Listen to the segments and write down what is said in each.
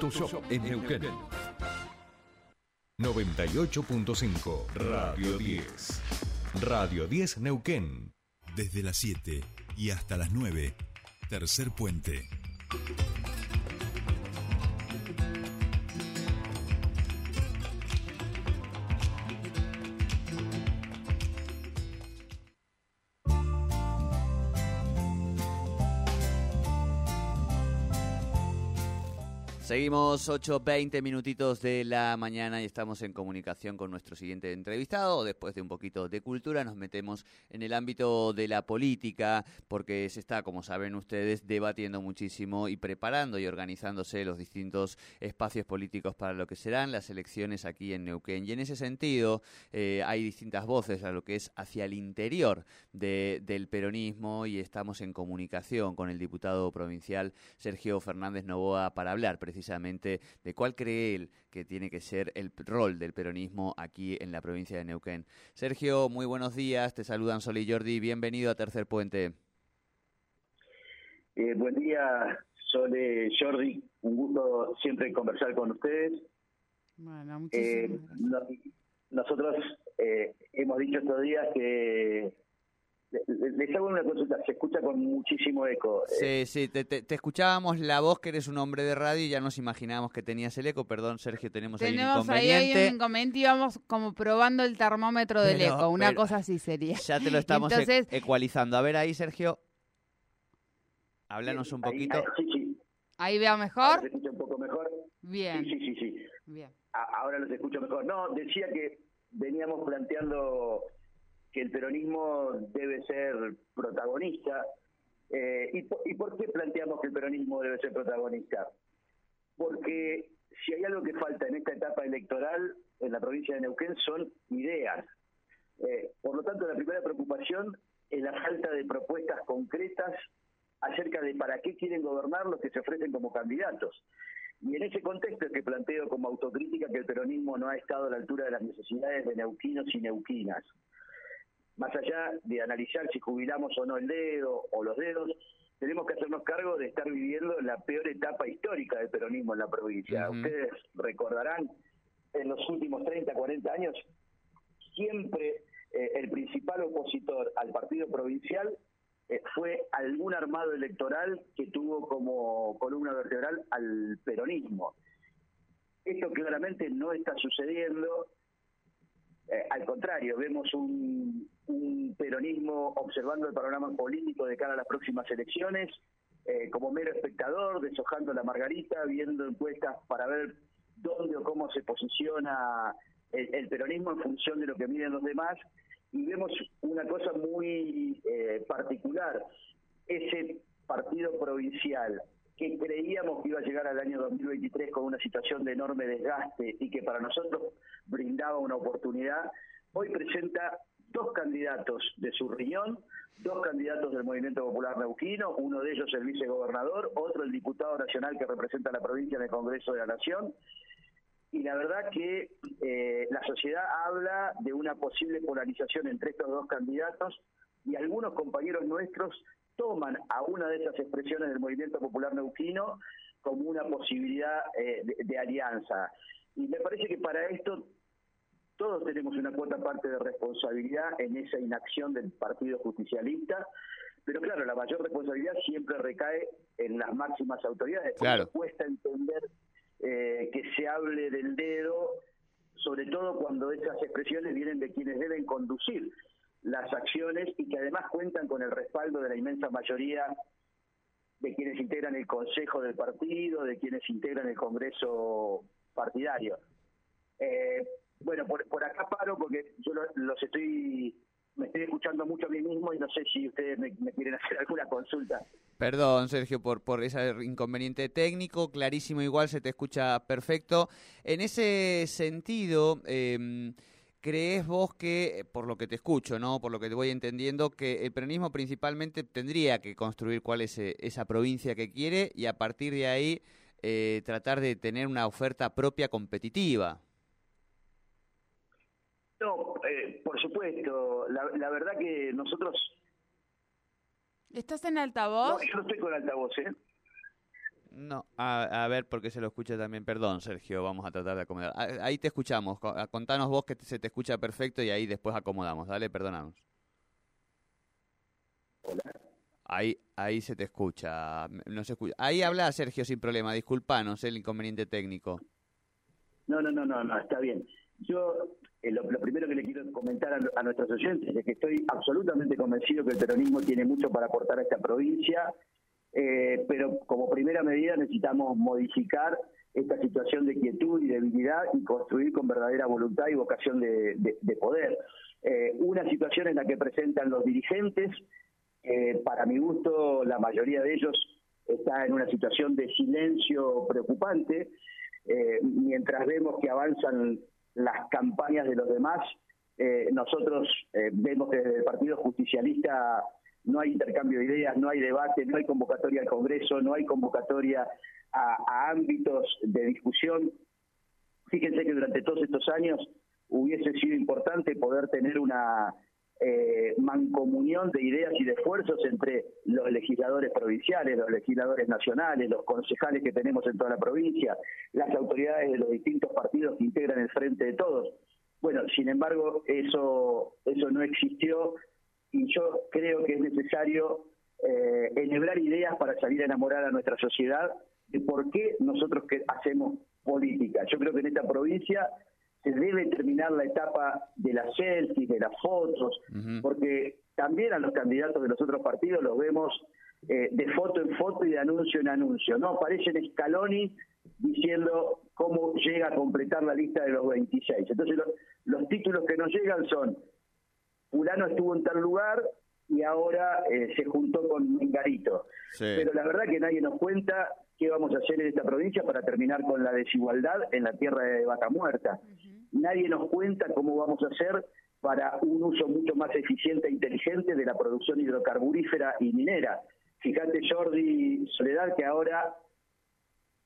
Autoshop en Neuquén. 98.5 Radio 10. Radio 10 Neuquén. Desde las 7 y hasta las 9. Tercer puente. Seguimos 8, 20 minutitos de la mañana y estamos en comunicación con nuestro siguiente entrevistado. Después de un poquito de cultura nos metemos en el ámbito de la política porque se está, como saben ustedes, debatiendo muchísimo y preparando y organizándose los distintos espacios políticos para lo que serán las elecciones aquí en Neuquén. Y en ese sentido eh, hay distintas voces a lo que es hacia el interior del peronismo y estamos en comunicación con el diputado provincial Sergio Fernández Novoa para hablar precisamente precisamente de cuál cree él que tiene que ser el rol del peronismo aquí en la provincia de Neuquén. Sergio, muy buenos días, te saludan Sol y Jordi, bienvenido a Tercer Puente. Eh, buen día, Sol y Jordi, un gusto siempre conversar con ustedes. Bueno, eh, nosotros eh, hemos dicho estos días que les hago una consulta, se escucha con muchísimo eco. Sí, sí, te, escuchábamos la voz que eres un hombre de radio y ya nos imaginábamos que tenías el eco. Perdón, Sergio, tenemos, ahí un inconveniente. Ahí hay un inconveniente y vamos como probando el termómetro del eco, una cosa así sería. Ya te lo estamos e- ecualizando. A ver ahí, Sergio, háblanos un poquito. Ahí, sí, sí. ¿Ahí veo mejor? ¿Se escucha un poco mejor? Bien. Sí, sí, sí. Bien. ahora los escucho mejor. No, decía que veníamos planteando que el peronismo debe ser protagonista. Eh, ¿y, por, qué planteamos que el peronismo debe ser protagonista? Porque si hay algo que falta en esta etapa electoral en la provincia de Neuquén son ideas. Eh, por lo tanto, la primera preocupación es la falta de propuestas concretas acerca de para qué quieren gobernar los que se ofrecen como candidatos. Y en ese contexto es que planteo como autocrítica que el peronismo no ha estado a la altura de las necesidades de neuquinos y neuquinas más allá de analizar si jubilamos o no el dedo o los dedos, tenemos que hacernos cargo de estar viviendo la peor etapa histórica del peronismo en la provincia. Ustedes recordarán, en los últimos 30, 40 años, siempre eh, el principal opositor al partido provincial eh, fue algún armado electoral que tuvo como columna vertebral al peronismo. Esto claramente no está sucediendo eh, al contrario, vemos un, peronismo observando el panorama político de cara a las próximas elecciones, eh, como mero espectador, deshojando la margarita, viendo encuestas para ver dónde o cómo se posiciona el, peronismo en función de lo que miden los demás. Y vemos una cosa muy eh, particular, ese partido provincial que creíamos que iba a llegar al año 2023 con una situación de enorme desgaste y que para nosotros brindaba una oportunidad, hoy presenta dos candidatos de su riñón, dos candidatos del Movimiento Popular Neuquino, uno de ellos el vicegobernador, otro el diputado nacional que representa a la provincia en el Congreso de la Nación. Y la verdad que eh, la sociedad habla de una posible polarización entre estos dos candidatos y algunos compañeros nuestros toman a una de esas expresiones del movimiento popular neuquino como una posibilidad eh, de, alianza. Y me parece que para esto todos tenemos una cuota parte de responsabilidad en esa inacción del Partido Justicialista, pero claro, la mayor responsabilidad siempre recae en las máximas autoridades, claro. cuesta entender eh, que se hable del dedo, sobre todo cuando esas expresiones vienen de quienes deben conducir las acciones y que además cuentan con el respaldo de la inmensa mayoría de quienes integran el consejo del partido, de quienes integran el congreso partidario. Eh, bueno, por, acá paro porque yo los estoy me estoy escuchando mucho a mí mismo y no sé si ustedes me, quieren hacer alguna consulta. Perdón, Sergio, por, por ese inconveniente técnico, clarísimo igual, se te escucha perfecto. En ese sentido, eh, ¿Crees vos que, eh, por lo que te escucho, no, por lo que te voy entendiendo, que el peronismo principalmente tendría que construir cuál es eh, esa provincia que quiere y a partir de ahí eh, tratar de tener una oferta propia competitiva? No, por supuesto. La, verdad que nosotros... ¿Estás en altavoz? No, yo no estoy con altavoz, ¿eh? No, a, ver, porque se lo escucha también. Perdón, Sergio, vamos a tratar de acomodar. Ahí te escuchamos. Contanos vos que se te escucha perfecto y ahí después acomodamos. Dale, perdonamos. Hola. Ahí, ahí se te escucha. No se escucha. Ahí habla Sergio sin problema. Disculpanos el inconveniente técnico. No, no, no, no, no, está bien. Yo eh, lo, primero que le quiero comentar a, nuestros oyentes es que estoy absolutamente convencido que el peronismo tiene mucho para aportar a esta provincia, eh, pero como primera medida necesitamos modificar esta situación de quietud y debilidad y construir con verdadera voluntad y vocación de, poder. Eh, una situación en la que presentan los dirigentes, para mi gusto la mayoría de ellos está en una situación de silencio preocupante, eh, mientras vemos que avanzan las campañas de los demás, nosotros vemos que desde el Partido Justicialista no hay intercambio de ideas, no hay debate, no hay convocatoria al Congreso, no hay convocatoria a ámbitos de discusión. Fíjense que durante todos estos años hubiese sido importante poder tener una eh, mancomunión de ideas y de esfuerzos entre los legisladores provinciales, los legisladores nacionales, los concejales que tenemos en toda la provincia, las autoridades de los distintos partidos que integran el frente de todos. Bueno, sin embargo, eso, eso no existió y yo creo que es necesario eh, enhebrar ideas para salir a enamorar a nuestra sociedad de por qué nosotros que hacemos política. Yo creo que en esta provincia se debe terminar la etapa de las selfies, de las fotos, porque también a los candidatos de los otros partidos los vemos eh, de foto en foto y de anuncio en anuncio, ¿no? Aparecen Scaloni diciendo cómo llega a completar la lista de los 26. Entonces los títulos que nos llegan son, fulano estuvo en tal lugar y ahora eh, se juntó con Mingarito. Pero la verdad que nadie nos cuenta qué vamos a hacer en esta provincia para terminar con la desigualdad en la tierra de vaca muerta. Nadie nos cuenta cómo vamos a hacer para un uso mucho más eficiente e inteligente de la producción hidrocarburífera y minera. Fíjate, Jordi Soledad, que ahora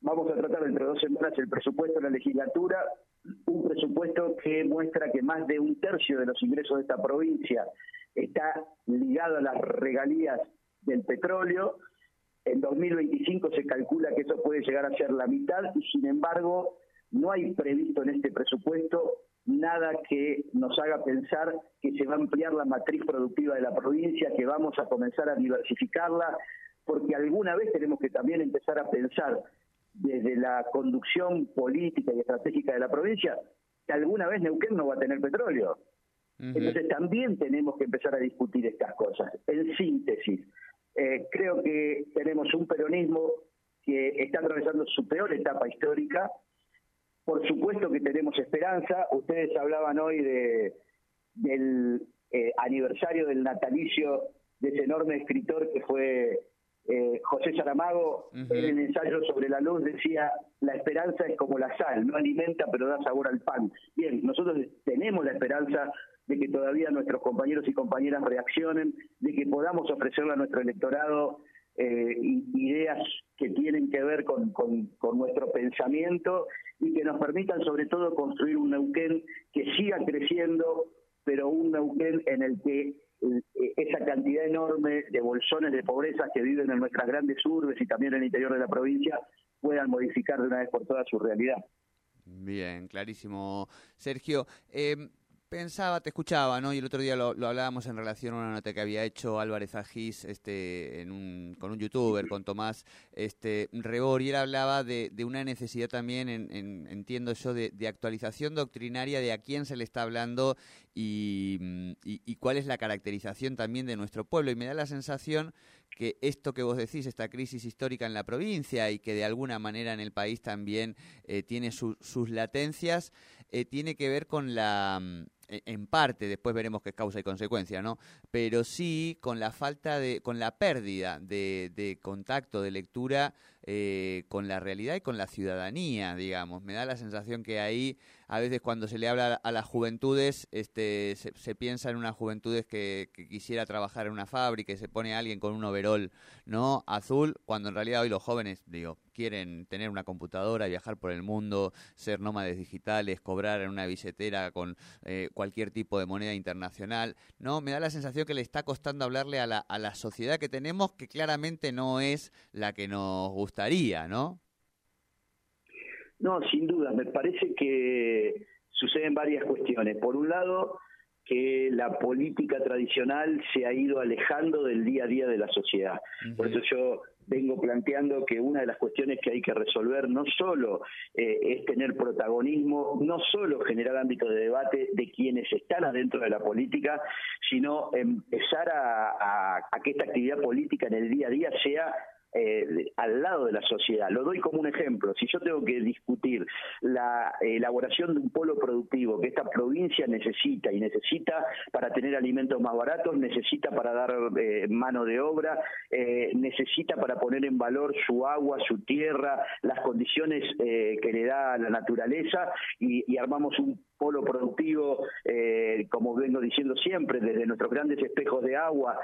vamos a tratar dentro de dos semanas el presupuesto de la legislatura, un presupuesto que muestra que más de un tercio de los ingresos de esta provincia está ligado a las regalías del petróleo. En 2025 se calcula que eso puede llegar a ser la mitad y sin embargo no hay previsto en este presupuesto nada que nos haga pensar que se va a ampliar la matriz productiva de la provincia, que vamos a comenzar a diversificarla, porque alguna vez tenemos que también empezar a pensar desde la conducción política y estratégica de la provincia que alguna vez Neuquén no va a tener petróleo. Entonces también tenemos que empezar a discutir estas cosas. En síntesis, eh, creo que tenemos un peronismo que está atravesando su peor etapa histórica. Por supuesto que tenemos esperanza. Ustedes hablaban hoy de, del eh, aniversario del natalicio de ese enorme escritor que fue eh, José Saramago. En el ensayo sobre la luz decía, la esperanza es como la sal, no alimenta pero da sabor al pan. Bien, nosotros tenemos la esperanza de que todavía nuestros compañeros y compañeras reaccionen, de que podamos ofrecerle a nuestro electorado eh, ideas que tienen que ver con, nuestro pensamiento y que nos permitan sobre todo construir un Neuquén que siga creciendo, pero un Neuquén en el que esa cantidad enorme de bolsones de pobreza que viven en nuestras grandes urbes y también en el interior de la provincia puedan modificar de una vez por todas su realidad. Bien, clarísimo. Sergio, eh, pensaba, te escuchaba, ¿no? Y el otro día lo, hablábamos en relación a una nota que había hecho Álvarez Agis este, en un, con un youtuber, con Tomás este, Rebor, y él hablaba de, de una necesidad también, en, entiendo yo, de, actualización doctrinaria de a quién se le está hablando y, y cuál es la caracterización también de nuestro pueblo. Y me da la sensación que esto que vos decís, esta crisis histórica en la provincia y que de alguna manera en el país también eh, tiene sus latencias, eh, tiene que ver con la, mm, en parte, después veremos qué causa y consecuencia, ¿no? Pero sí con la falta de, con la pérdida de, de contacto, de lectura eh, con la realidad y con la ciudadanía, digamos. Me da la sensación que ahí, a veces cuando se le habla a las juventudes, este, se, piensa en unas juventudes que, quisiera trabajar en una fábrica y se pone alguien con un overol, ¿no? Azul, cuando en realidad hoy los jóvenes, digo, quieren tener una computadora, viajar por el mundo, ser nómades digitales, cobrar en una billetera con eh, cualquier tipo de moneda internacional, ¿no? Me da la sensación que le está costando hablarle a la, a la sociedad que tenemos, que claramente no es la que nos gusta gustaría, ¿no? No, sin duda, me parece que suceden varias cuestiones. Por un lado, que la política tradicional se ha ido alejando del día a día de la sociedad. Por eso yo vengo planteando que una de las cuestiones que hay que resolver no solo eh, es tener protagonismo, no solo generar ámbitos de debate de quienes están adentro de la política, sino empezar a que esta actividad política en el día a día sea eh, al lado de la sociedad. Lo doy como un ejemplo. Si yo tengo que discutir la elaboración de un polo productivo que esta provincia necesita y necesita para tener alimentos más baratos, necesita para dar eh, mano de obra, eh, necesita para poner en valor su agua, su tierra, las condiciones que le da la naturaleza y, armamos un polo productivo, como vengo diciendo siempre, desde nuestros grandes espejos de agua,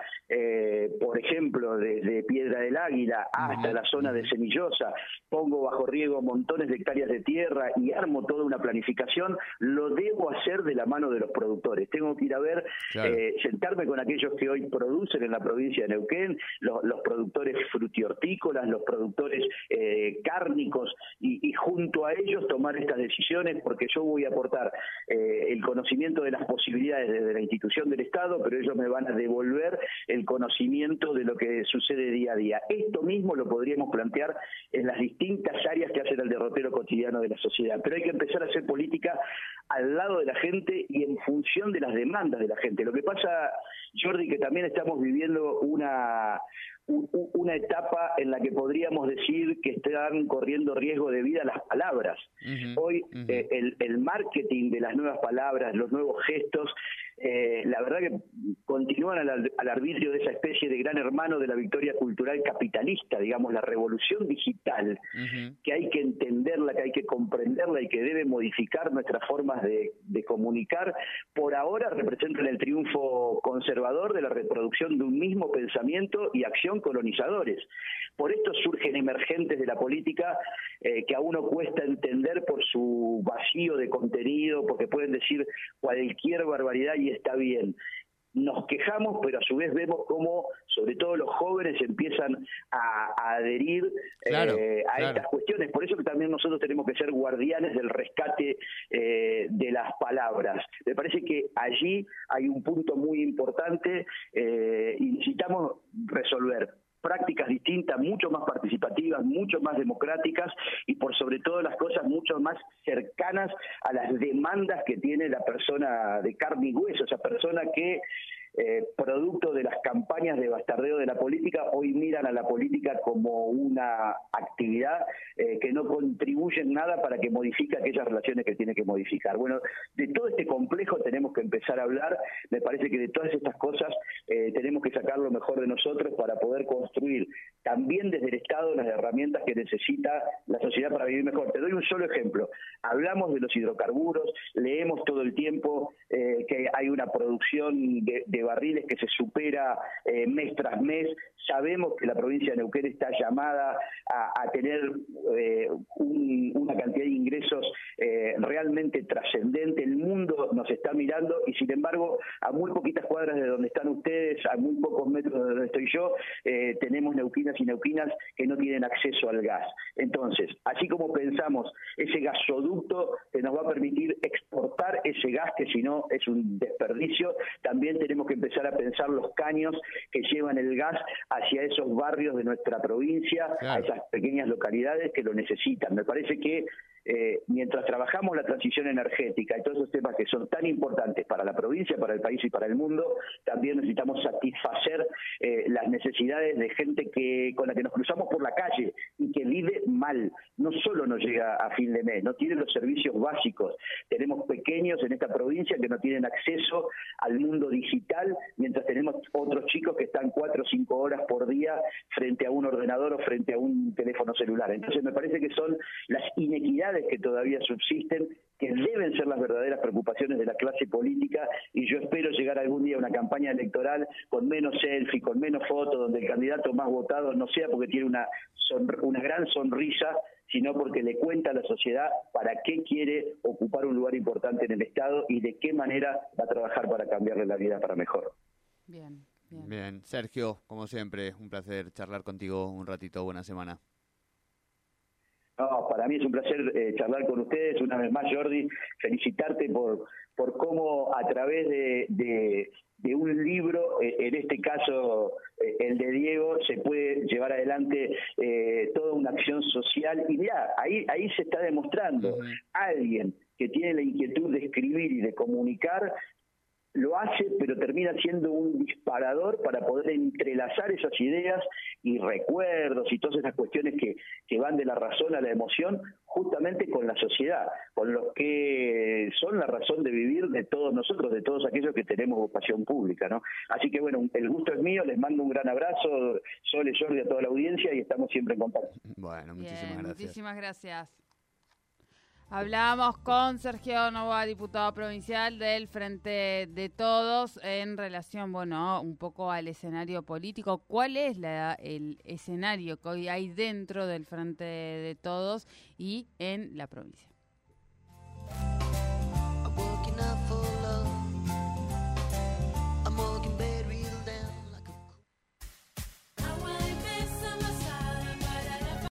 por ejemplo, desde Piedra del Águila, hasta la zona de Semillosa, pongo bajo riego montones de hectáreas de tierra y armo toda una planificación, lo debo hacer de la mano de los productores. Tengo que ir a ver, eh, sentarme con aquellos que hoy producen en la provincia de Neuquén, los, productores frutihortícolas, los productores eh, cárnicos, y, junto a ellos tomar estas decisiones, porque yo voy a aportar eh, el conocimiento de las posibilidades desde la institución del Estado, pero ellos me van a devolver el conocimiento de lo que sucede día a día. Esto mismo lo podríamos plantear en las distintas áreas que hacen el derrotero cotidiano de la sociedad. Pero hay que empezar a hacer política al lado de la gente y en función de las demandas de la gente. Lo que pasa, Jordi, que también estamos viviendo una, una etapa en la que podríamos decir que están corriendo riesgo de vida las palabras. Hoy eh, el, el marketing de las nuevas palabras, los nuevos gestos, eh, la verdad que continúan al, arbitrio de esa especie de gran hermano de la victoria cultural capitalista, digamos, la revolución digital, que hay que entenderla, que hay que comprenderla y que debe modificar nuestras formas de, comunicar, por ahora representan el triunfo conservador de la reproducción de un mismo pensamiento y acción colonizadores. Por esto surgen emergentes de la política eh, que a uno cuesta entender por su vacío de contenido, porque pueden decir cualquier barbaridad y está bien nos quejamos, pero a su vez vemos cómo, sobre todo los jóvenes, empiezan a, adherir eh, a estas cuestiones. Por eso que también nosotros tenemos que ser guardianes del rescate eh, de las palabras. Me parece que allí hay un punto muy importante eh, y necesitamos resolver distintas, mucho más participativas, mucho más democráticas y por sobre todo las cosas mucho más cercanas a las demandas que tiene la persona de carne y hueso, esa persona que eh, producto de las campañas de bastardeo de la política, hoy miran a la política como una actividad eh, que no contribuye en nada para que modifique aquellas relaciones que tiene que modificar. Bueno, de todo este complejo tenemos que empezar a hablar, me parece que de todas estas cosas eh, tenemos que sacar lo mejor de nosotros para poder construir también desde el Estado las herramientas que necesita la sociedad para vivir mejor. Te doy un solo ejemplo, hablamos de los hidrocarburos, leemos todo el tiempo que hay una producción de barriles que se supera eh, mes tras mes. Sabemos que la provincia de Neuquén está llamada a, tener eh, una cantidad de ingresos eh, realmente trascendente. El mundo nos está mirando y sin embargo a muy poquitas cuadras de donde están ustedes, a muy pocos metros de donde estoy yo, tenemos neuquinas y neuquinas que no tienen acceso al gas. Entonces, así como pensamos ese gasoducto que nos va a permitir exportar ese gas que si no es un desperdicio, también tenemos que empezar a pensar los caños que llevan el gas hacia esos barrios de nuestra provincia, a esas pequeñas localidades que lo necesitan. Me parece que eh, mientras trabajamos la transición energética y todos esos temas que son tan importantes para la provincia, para el país y para el mundo, también necesitamos satisfacer eh, las necesidades de gente que con la que nos cruzamos por la calle que vive mal. No solo no llega a fin de mes, no tiene los servicios básicos. Tenemos pequeños en esta provincia que no tienen acceso al mundo digital, mientras tenemos otros chicos que están cuatro o cinco horas por día frente a un ordenador o frente a un teléfono celular. Entonces me parece que son las inequidades que todavía subsisten, que deben ser las verdaderas preocupaciones de la clase política y yo espero llegar algún día a una campaña electoral con menos selfie, con menos fotos, donde el candidato más votado no sea porque tiene una, una gran sonrisa, sino porque le cuenta a la sociedad para qué quiere ocupar un lugar importante en el Estado y de qué manera va a trabajar para cambiarle la vida para mejor. Bien, bien. Bien, Sergio, como siempre, un placer charlar contigo un ratito. Buena semana. No, para mí es un placer eh, charlar con ustedes. Una vez más, Jordi, felicitarte por, por cómo a través de, de, un libro, eh, en este caso eh, el de Diego, se puede llevar adelante toda una acción social. Y mira, ahí, ahí se está demostrando, alguien que tiene la inquietud de escribir y de comunicar, lo hace, pero termina siendo un disparador para poder entrelazar esas ideas y recuerdos y todas esas cuestiones que, que van de la razón a la emoción, justamente con la sociedad, con los que son la razón de vivir de todos nosotros, de todos aquellos que tenemos vocación pública, ¿no? Así que bueno, el gusto es mío, les mando un gran abrazo, Sole, Jordi, a toda la audiencia y estamos siempre en contacto. Bueno, muchísimas gracias. Muchísimas gracias. Hablábamos con Sergio Nova, diputado provincial del Frente de Todos, en relación, bueno, un poco al escenario político. ¿Cuál es la, el escenario que hoy hay dentro del Frente de Todos y en la provincia?